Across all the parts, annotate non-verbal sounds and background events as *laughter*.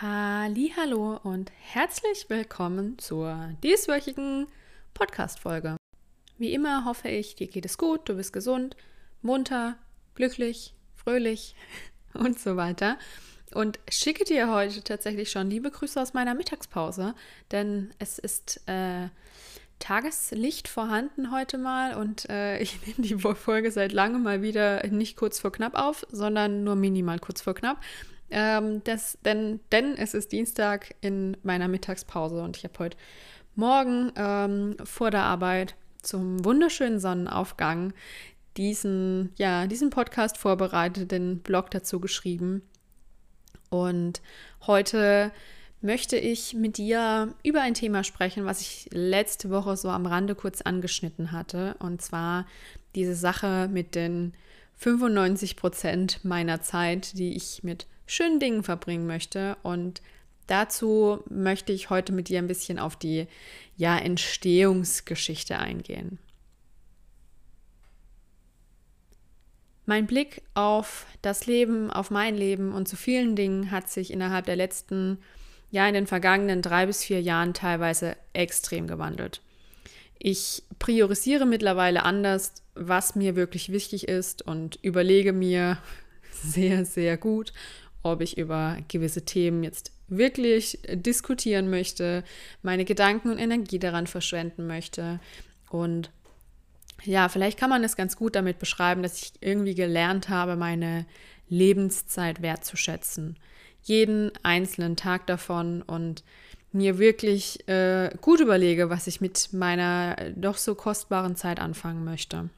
Hallo und herzlich willkommen zur dieswöchigen Podcast-Folge. Wie immer hoffe ich, dir geht es gut, du bist gesund, munter, glücklich, fröhlich *laughs* und so weiter. Und schicke dir heute tatsächlich schon liebe Grüße aus meiner Mittagspause, denn es ist äh, Tageslicht vorhanden heute mal und äh, *laughs* ich nehme die Folge seit langem mal wieder nicht kurz vor knapp auf, sondern nur minimal kurz vor knapp. Ähm, das, denn, denn es ist Dienstag in meiner Mittagspause und ich habe heute Morgen ähm, vor der Arbeit zum wunderschönen Sonnenaufgang diesen, ja, diesen Podcast vorbereitet, den Blog dazu geschrieben. Und heute möchte ich mit dir über ein Thema sprechen, was ich letzte Woche so am Rande kurz angeschnitten hatte. Und zwar diese Sache mit den 95 Prozent meiner Zeit, die ich mit schönen Dingen verbringen möchte. Und dazu möchte ich heute mit dir ein bisschen auf die ja, Entstehungsgeschichte eingehen. Mein Blick auf das Leben, auf mein Leben und zu vielen Dingen hat sich innerhalb der letzten, ja, in den vergangenen drei bis vier Jahren teilweise extrem gewandelt. Ich priorisiere mittlerweile anders, was mir wirklich wichtig ist und überlege mir *laughs* sehr, sehr gut, ob ich über gewisse Themen jetzt wirklich diskutieren möchte, meine Gedanken und Energie daran verschwenden möchte. Und ja, vielleicht kann man es ganz gut damit beschreiben, dass ich irgendwie gelernt habe, meine Lebenszeit wertzuschätzen. Jeden einzelnen Tag davon und mir wirklich äh, gut überlege, was ich mit meiner doch so kostbaren Zeit anfangen möchte.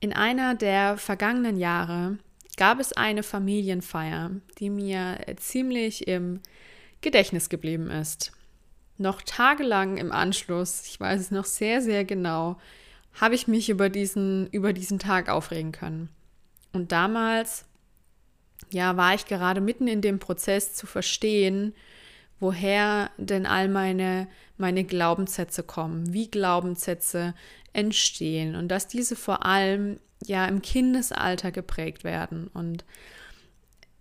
In einer der vergangenen Jahre gab es eine Familienfeier, die mir ziemlich im Gedächtnis geblieben ist. Noch tagelang im Anschluss, ich weiß es noch sehr, sehr genau, habe ich mich über diesen, über diesen Tag aufregen können. Und damals, ja, war ich gerade mitten in dem Prozess zu verstehen, woher denn all meine, meine Glaubenssätze kommen, wie Glaubenssätze entstehen und dass diese vor allem ja im Kindesalter geprägt werden. Und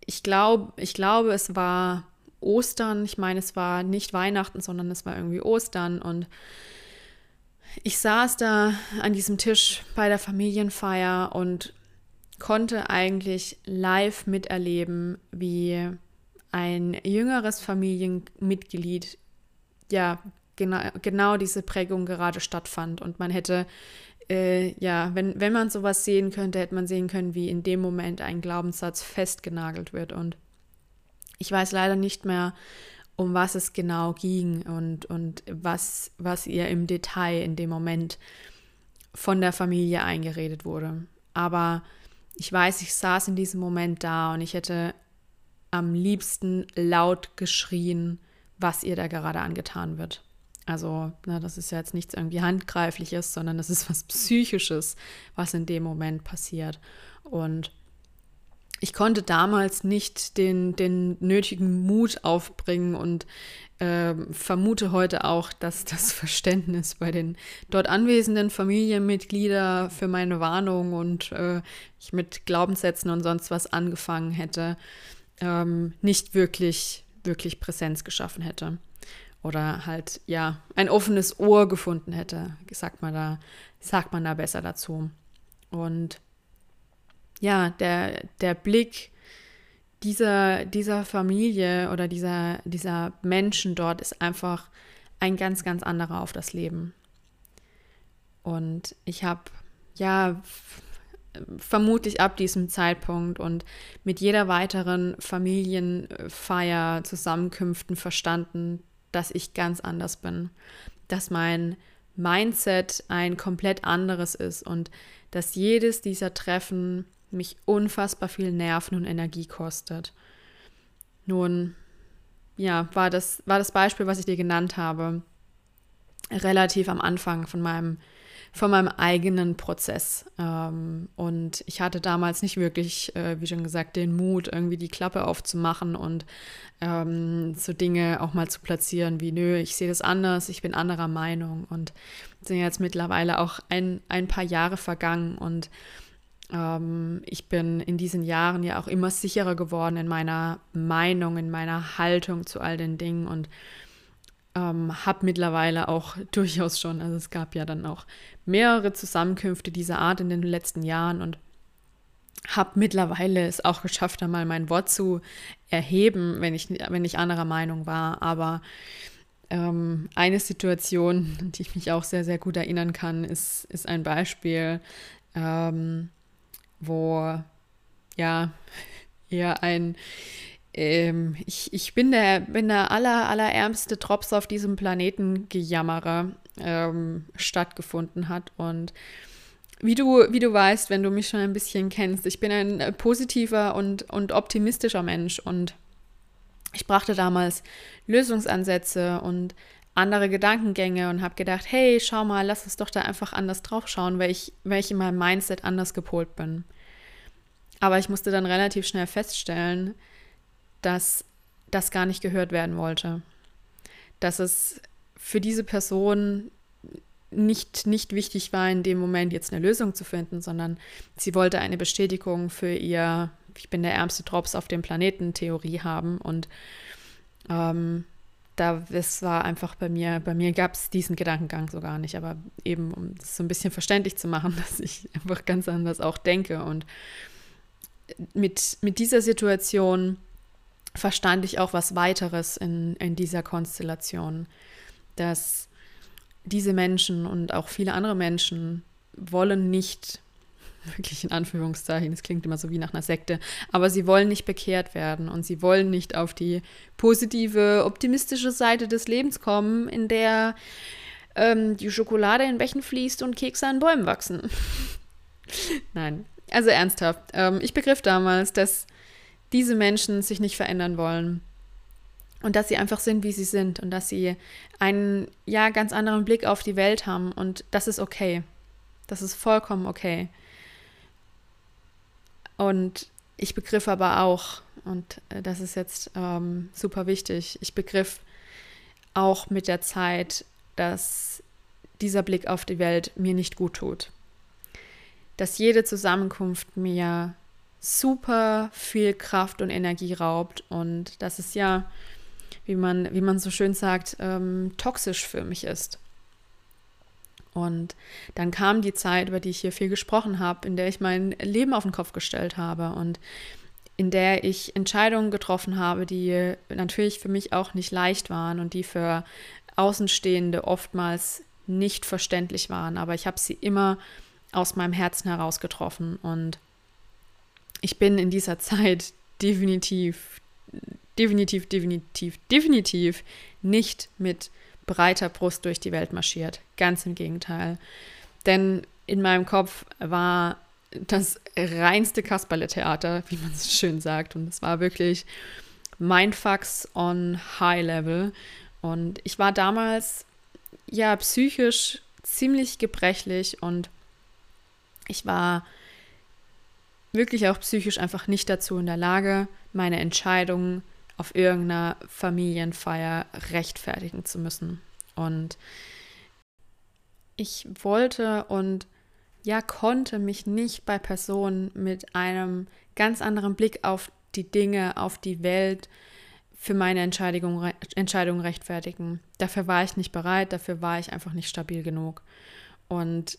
ich glaube, ich glaube, es war Ostern. Ich meine, es war nicht Weihnachten, sondern es war irgendwie Ostern. Und ich saß da an diesem Tisch bei der Familienfeier und konnte eigentlich live miterleben, wie ein jüngeres Familienmitglied ja genau, genau diese Prägung gerade stattfand. Und man hätte, äh, ja, wenn, wenn man sowas sehen könnte, hätte man sehen können, wie in dem Moment ein Glaubenssatz festgenagelt wird. Und ich weiß leider nicht mehr, um was es genau ging und, und was, was ihr im Detail in dem Moment von der Familie eingeredet wurde. Aber ich weiß, ich saß in diesem Moment da und ich hätte am liebsten laut geschrien, was ihr da gerade angetan wird. Also, na, das ist ja jetzt nichts irgendwie Handgreifliches, sondern das ist was Psychisches, was in dem Moment passiert. Und ich konnte damals nicht den, den nötigen Mut aufbringen und äh, vermute heute auch, dass das *laughs* Verständnis bei den dort anwesenden Familienmitgliedern für meine Warnung und äh, ich mit Glaubenssätzen und sonst was angefangen hätte, ähm, nicht wirklich, wirklich Präsenz geschaffen hätte oder halt ja ein offenes Ohr gefunden hätte, sagt man da, sagt man da besser dazu. Und ja, der, der Blick dieser, dieser Familie oder dieser, dieser Menschen dort ist einfach ein ganz, ganz anderer auf das Leben. Und ich habe ja vermutlich ab diesem Zeitpunkt und mit jeder weiteren Familienfeier, Zusammenkünften verstanden, dass ich ganz anders bin, dass mein Mindset ein komplett anderes ist und dass jedes dieser Treffen mich unfassbar viel Nerven und Energie kostet. Nun, ja, war das, war das Beispiel, was ich dir genannt habe, relativ am Anfang von meinem von meinem eigenen Prozess. Ähm, und ich hatte damals nicht wirklich, äh, wie schon gesagt, den Mut, irgendwie die Klappe aufzumachen und ähm, so Dinge auch mal zu platzieren wie, nö, ich sehe das anders, ich bin anderer Meinung. Und sind jetzt mittlerweile auch ein, ein paar Jahre vergangen und ich bin in diesen Jahren ja auch immer sicherer geworden in meiner Meinung, in meiner Haltung zu all den Dingen und ähm, habe mittlerweile auch *laughs* durchaus schon, also es gab ja dann auch mehrere Zusammenkünfte dieser Art in den letzten Jahren und habe mittlerweile es auch geschafft, einmal mein Wort zu erheben, wenn ich, wenn ich anderer Meinung war. Aber ähm, eine Situation, *laughs* die ich mich auch sehr, sehr gut erinnern kann, ist, ist ein Beispiel, ähm, wo ja eher ein ähm, ich, ich bin der, bin der aller, allerärmste Drops auf diesem Planeten Gejammerer ähm, stattgefunden hat. Und wie du, wie du weißt, wenn du mich schon ein bisschen kennst, ich bin ein äh, positiver und, und optimistischer Mensch und ich brachte damals Lösungsansätze und andere Gedankengänge und habe gedacht, hey, schau mal, lass uns doch da einfach anders drauf schauen, weil ich, weil ich in meinem Mindset anders gepolt bin. Aber ich musste dann relativ schnell feststellen, dass das gar nicht gehört werden wollte. Dass es für diese Person nicht, nicht wichtig war, in dem Moment jetzt eine Lösung zu finden, sondern sie wollte eine Bestätigung für ihr, ich bin der ärmste Drops auf dem Planeten Theorie haben. Und ähm, da es war einfach bei mir, bei mir gab es diesen Gedankengang so gar nicht, aber eben um das so ein bisschen verständlich zu machen, *laughs* dass ich einfach ganz anders auch denke. Und mit, mit dieser Situation verstand ich auch was weiteres in, in dieser Konstellation, dass diese Menschen und auch viele andere Menschen wollen nicht, *laughs* wirklich in Anführungszeichen, das klingt immer so wie nach einer Sekte, aber sie wollen nicht bekehrt werden und sie wollen nicht auf die positive, optimistische Seite des Lebens kommen, in der ähm, die Schokolade in Bächen fließt und Kekse an Bäumen wachsen. *laughs* Nein, also ernsthaft. Ähm, ich begriff damals, dass diese Menschen sich nicht verändern wollen und dass sie einfach sind, wie sie sind und dass sie einen ja ganz anderen Blick auf die Welt haben und das ist okay. Das ist vollkommen okay. Und ich begriff aber auch, und äh, das ist jetzt ähm, super wichtig, ich begriff auch mit der Zeit, dass dieser Blick auf die Welt mir nicht gut tut. Dass jede Zusammenkunft mir super viel Kraft und Energie raubt und dass es ja, wie man, wie man so schön sagt, ähm, toxisch für mich ist. Und dann kam die Zeit, über die ich hier viel gesprochen habe, in der ich mein Leben auf den Kopf gestellt habe und in der ich Entscheidungen getroffen habe, die natürlich für mich auch nicht leicht waren und die für Außenstehende oftmals nicht verständlich waren, aber ich habe sie immer aus meinem Herzen heraus getroffen und ich bin in dieser Zeit definitiv, definitiv, definitiv, definitiv nicht mit breiter Brust durch die Welt marschiert. Ganz im Gegenteil. Denn in meinem Kopf war das reinste Kasperle-Theater, wie man so schön sagt. Und es war wirklich Mindfucks on High Level. Und ich war damals ja psychisch ziemlich gebrechlich und ich war wirklich auch psychisch einfach nicht dazu in der Lage, meine Entscheidungen auf irgendeiner Familienfeier rechtfertigen zu müssen. Und ich wollte und ja konnte mich nicht bei Personen mit einem ganz anderen Blick auf die Dinge, auf die Welt für meine Entscheidung, Entscheidung rechtfertigen. Dafür war ich nicht bereit, dafür war ich einfach nicht stabil genug. Und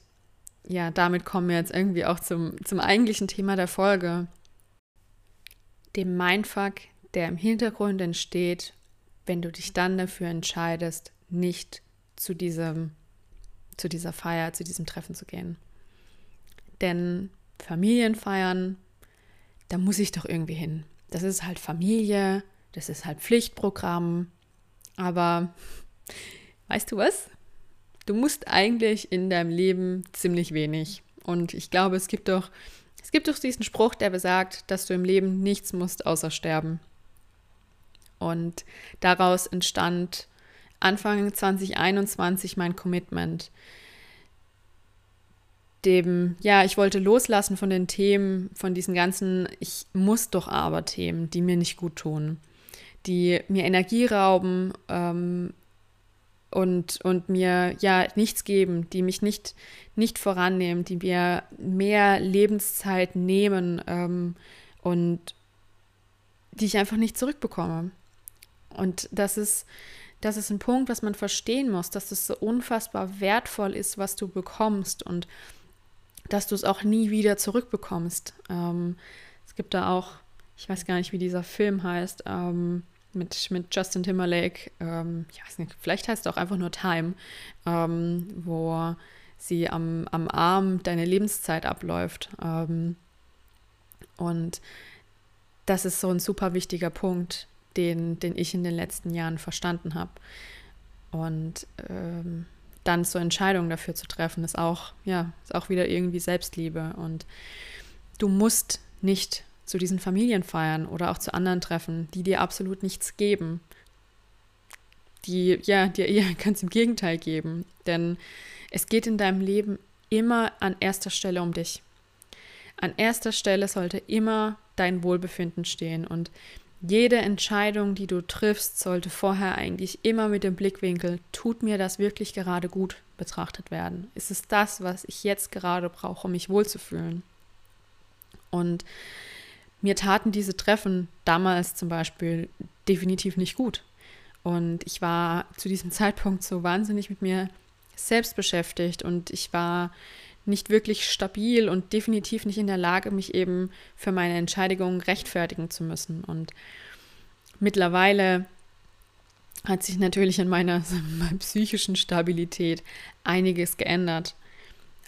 ja, damit kommen wir jetzt irgendwie auch zum, zum eigentlichen Thema der Folge. Dem Mindfuck, der im Hintergrund entsteht, wenn du dich dann dafür entscheidest, nicht zu diesem, zu dieser Feier, zu diesem Treffen zu gehen. Denn Familienfeiern, da muss ich doch irgendwie hin. Das ist halt Familie, das ist halt Pflichtprogramm. Aber *laughs* weißt du was? Du musst eigentlich in deinem Leben ziemlich wenig. Und ich glaube, es gibt doch, es gibt doch diesen Spruch, der besagt, dass du im Leben nichts musst außer sterben. Und daraus entstand Anfang 2021 mein Commitment. Dem, ja, ich wollte loslassen von den Themen, von diesen ganzen Ich muss doch aber Themen, die mir nicht gut tun, die mir Energie rauben, ähm, und, und mir ja nichts geben, die mich nicht, nicht vorannehmen, die mir mehr Lebenszeit nehmen ähm, und die ich einfach nicht zurückbekomme. Und das ist, das ist ein Punkt, was man verstehen muss, dass es so unfassbar wertvoll ist, was du bekommst und dass du es auch nie wieder zurückbekommst. Ähm, es gibt da auch, ich weiß gar nicht, wie dieser Film heißt, ähm, mit, mit Justin Timberlake, ähm, weiß nicht, vielleicht heißt es auch einfach nur Time, ähm, wo sie am, am Arm deine Lebenszeit abläuft. Ähm, und das ist so ein super wichtiger Punkt, den, den ich in den letzten Jahren verstanden habe. Und ähm, dann so Entscheidungen dafür zu treffen, ist auch, ja, ist auch wieder irgendwie Selbstliebe. Und du musst nicht zu diesen Familienfeiern oder auch zu anderen Treffen, die dir absolut nichts geben, die ja dir eher *laughs* ganz im Gegenteil geben. Denn es geht in deinem Leben immer an erster Stelle um dich. An erster Stelle sollte immer dein Wohlbefinden stehen und jede Entscheidung, die du triffst, sollte vorher eigentlich immer mit dem Blickwinkel, tut mir das wirklich gerade gut betrachtet werden? Ist es das, was ich jetzt gerade brauche, um mich wohlzufühlen? Und mir taten diese Treffen damals zum Beispiel definitiv nicht gut. Und ich war zu diesem *laughs* Zeitpunkt so wahnsinnig mit mir selbst beschäftigt und ich war nicht wirklich stabil und definitiv nicht in der Lage, mich eben für meine Entscheidungen rechtfertigen zu müssen. Und mittlerweile hat sich natürlich in meiner, *laughs* meiner psychischen Stabilität einiges geändert,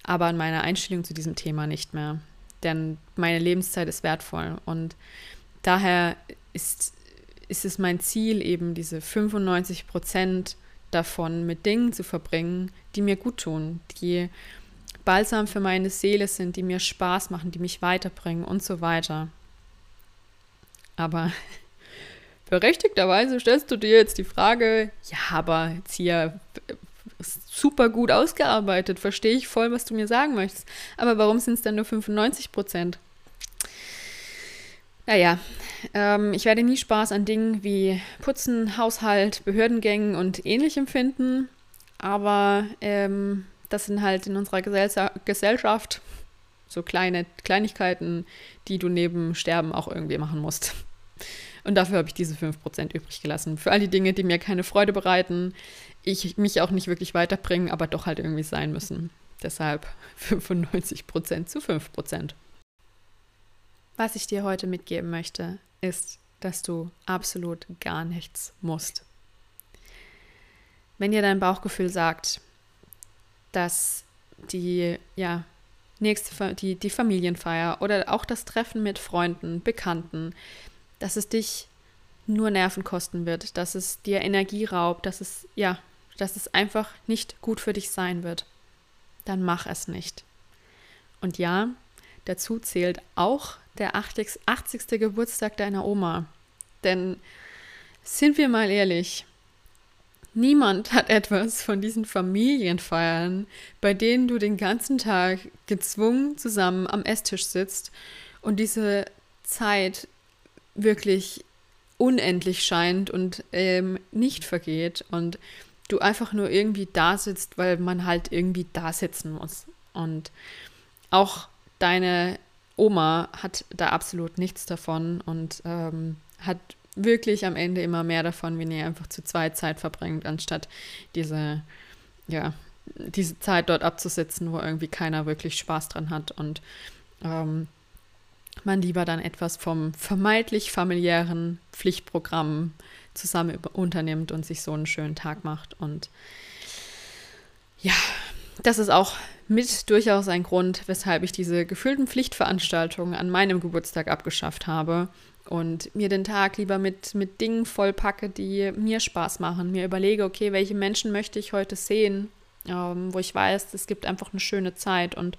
aber an meiner Einstellung zu diesem Thema nicht mehr. Denn meine Lebenszeit ist wertvoll und daher ist, ist es mein Ziel, eben diese 95 Prozent davon mit Dingen zu verbringen, die mir gut tun, die balsam für meine Seele sind, die mir Spaß machen, die mich weiterbringen und so weiter. Aber *laughs* berechtigterweise stellst du dir jetzt die Frage, ja, aber jetzt hier super gut ausgearbeitet, verstehe ich voll, was du mir sagen möchtest. Aber warum sind es dann nur 95 Prozent? Naja, ähm, ich werde nie Spaß an Dingen wie Putzen, Haushalt, Behördengängen und ähnlichem finden, aber ähm, das sind halt in unserer Gesell Gesellschaft so kleine Kleinigkeiten, die du neben Sterben auch irgendwie machen musst. Und dafür habe ich diese 5% übrig gelassen. Für all die Dinge, die mir keine Freude bereiten, ich mich auch nicht wirklich weiterbringen, aber doch halt irgendwie sein müssen. Deshalb *laughs* 95% zu 5%. Was ich dir heute mitgeben möchte, ist, dass du absolut gar nichts musst. Wenn dir dein Bauchgefühl sagt, dass die, ja, nächste, die, die Familienfeier oder auch das Treffen mit Freunden, Bekannten, dass es dich nur Nerven kosten wird, dass es dir Energie raubt, dass es, ja, dass es einfach nicht gut für dich sein wird, dann mach es nicht. Und ja, dazu zählt auch der 80. 80. Geburtstag deiner Oma. Denn sind wir mal ehrlich, Niemand *laughs* hat etwas von diesen Familienfeiern, bei denen du den ganzen Tag gezwungen zusammen am Esstisch sitzt und diese Zeit wirklich unendlich scheint und ähm, nicht vergeht und du einfach nur irgendwie da sitzt, weil man halt irgendwie da sitzen muss. Und auch deine Oma hat da absolut nichts davon und ähm, hat wirklich am Ende immer mehr davon, wenn ihr einfach zu zweit Zeit verbringt, anstatt diese, ja, diese Zeit dort abzusitzen, wo irgendwie keiner wirklich Spaß dran hat und ähm, man lieber dann etwas vom vermeintlich familiären Pflichtprogramm zusammen unternimmt und sich so einen schönen Tag macht. Und ja, das ist auch mit durchaus ein Grund, weshalb ich diese gefühlten Pflichtveranstaltungen an meinem Geburtstag abgeschafft habe und mir den Tag lieber mit, mit Dingen vollpacke, die mir Spaß machen. Mir überlege, okay, welche Menschen möchte ich heute sehen, ähm, wo ich weiß, es gibt einfach eine schöne Zeit und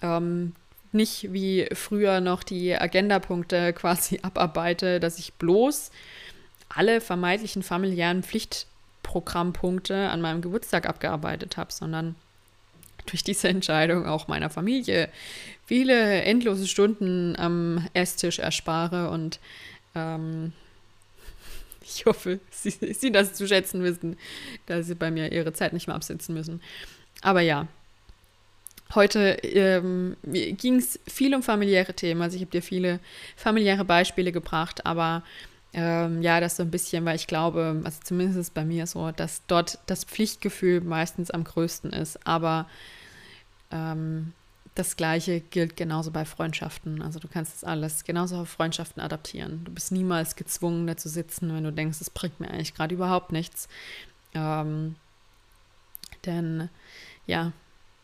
ähm, nicht wie früher noch die Agendapunkte *laughs* quasi abarbeite, dass ich bloß alle vermeintlichen familiären Pflichtprogrammpunkte an meinem Geburtstag abgearbeitet habe, sondern durch diese Entscheidung auch meiner Familie viele endlose Stunden am Esstisch erspare und ähm, *laughs* Ich hoffe, sie, sie das zu schätzen wissen, dass sie bei mir ihre Zeit nicht mehr absitzen müssen. Aber ja, heute ähm, ging es viel um familiäre Themen. Also ich habe dir viele familiäre Beispiele gebracht, aber ähm, ja, das so ein bisschen, weil ich glaube, also zumindest ist bei mir so, dass dort das Pflichtgefühl meistens am größten ist. Aber ähm, das Gleiche gilt genauso bei Freundschaften. Also du kannst das alles genauso auf Freundschaften adaptieren. Du bist niemals gezwungen, da zu sitzen, wenn du denkst, es bringt mir eigentlich gerade überhaupt nichts. Ähm, denn ja,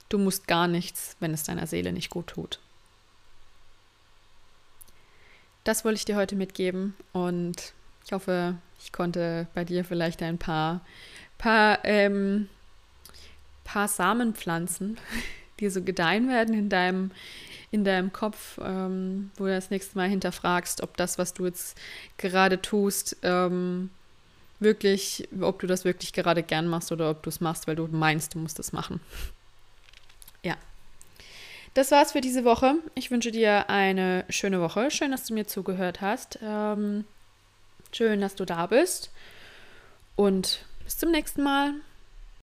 du musst gar nichts, wenn es deiner Seele nicht gut tut. Das wollte ich dir heute mitgeben und ich hoffe, ich konnte bei dir vielleicht ein paar, paar, ähm, paar Samen pflanzen, *laughs* die so gedeihen werden in deinem, in deinem Kopf, ähm, wo du das nächste Mal hinterfragst, ob das, was du jetzt gerade tust, ähm, wirklich, ob du das wirklich gerade gern machst oder ob du es machst, weil du meinst, du musst es machen. Das war's für diese Woche. Ich wünsche dir eine schöne Woche. Schön, dass du mir zugehört hast. Ähm, schön, dass du da bist. Und bis zum nächsten Mal.